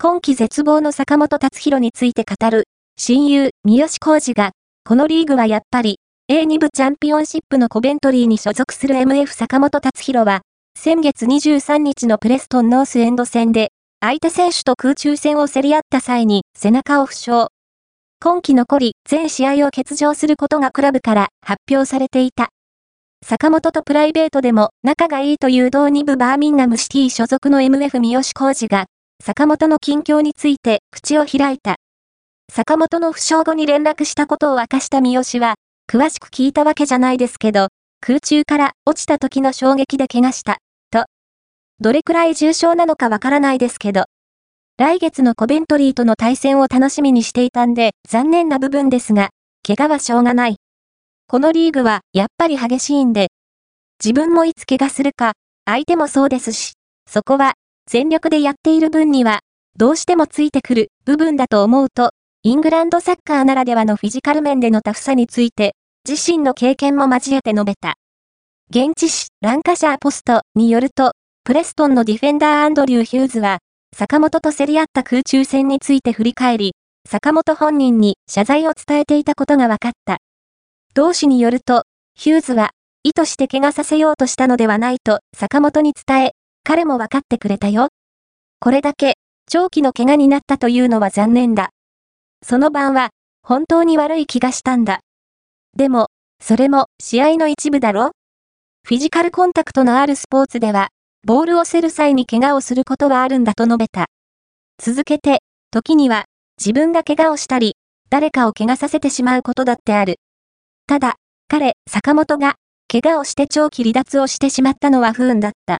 今季絶望の坂本達弘について語る、親友、三好浩二が、このリーグはやっぱり、A2 部チャンピオンシップのコベントリーに所属する MF 坂本達弘は、先月23日のプレストンノースエンド戦で、相手選手と空中戦を競り合った際に背中を負傷。今季残り全試合を欠場することがクラブから発表されていた。坂本とプライベートでも仲がいいという同2部バーミンガムシティ所属の MF 三好浩二が、坂本の近況について口を開いた。坂本の負傷後に連絡したことを明かした三好は、詳しく聞いたわけじゃないですけど、空中から落ちた時の衝撃で怪我した。とどれくらい重症なのかわからないですけど、来月のコベントリーとの対戦を楽しみにしていたんで残念な部分ですが、怪我はしょうがない。このリーグはやっぱり激しいんで、自分もいつ怪我するか、相手もそうですし、そこは全力でやっている分には、どうしてもついてくる部分だと思うと、イングランドサッカーならではのフィジカル面でのタフさについて、自身の経験も交えて述べた。現地紙、ランカシャーポストによると、プレストンのディフェンダーアンドリュー・ヒューズは、坂本と競り合った空中戦について振り返り、坂本本人に謝罪を伝えていたことが分かった。同志によると、ヒューズは、意図して怪我させようとしたのではないと坂本に伝え、彼も分かってくれたよ。これだけ、長期の怪我になったというのは残念だ。その晩は、本当に悪い気がしたんだ。でも、それも試合の一部だろ？フィジカルコンタクトのあるスポーツでは、ボールを競る際に怪我をすることはあるんだと述べた。続けて、時には、自分が怪我をしたり、誰かを怪我させてしまうことだってある。ただ、彼、坂本が、怪我をして長期離脱をしてしまったのは不運だった。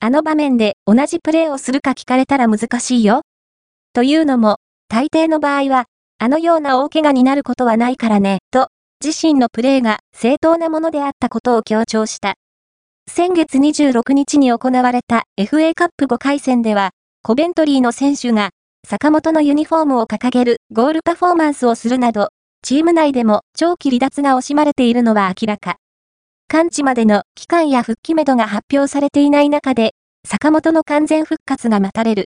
あの場面で同じプレーをするか聞かれたら難しいよ。というのも、大抵の場合は、あのような大怪我になることはないからね、と、自身のプレーが正当なものであったことを強調した。先月26日に行われた FA カップ5回戦では、コベントリーの選手が坂本のユニフォームを掲げるゴールパフォーマンスをするなど、チーム内でも長期離脱が惜しまれているのは明らか。完治までの期間や復帰めどが発表されていない中で、坂本の完全復活が待たれる。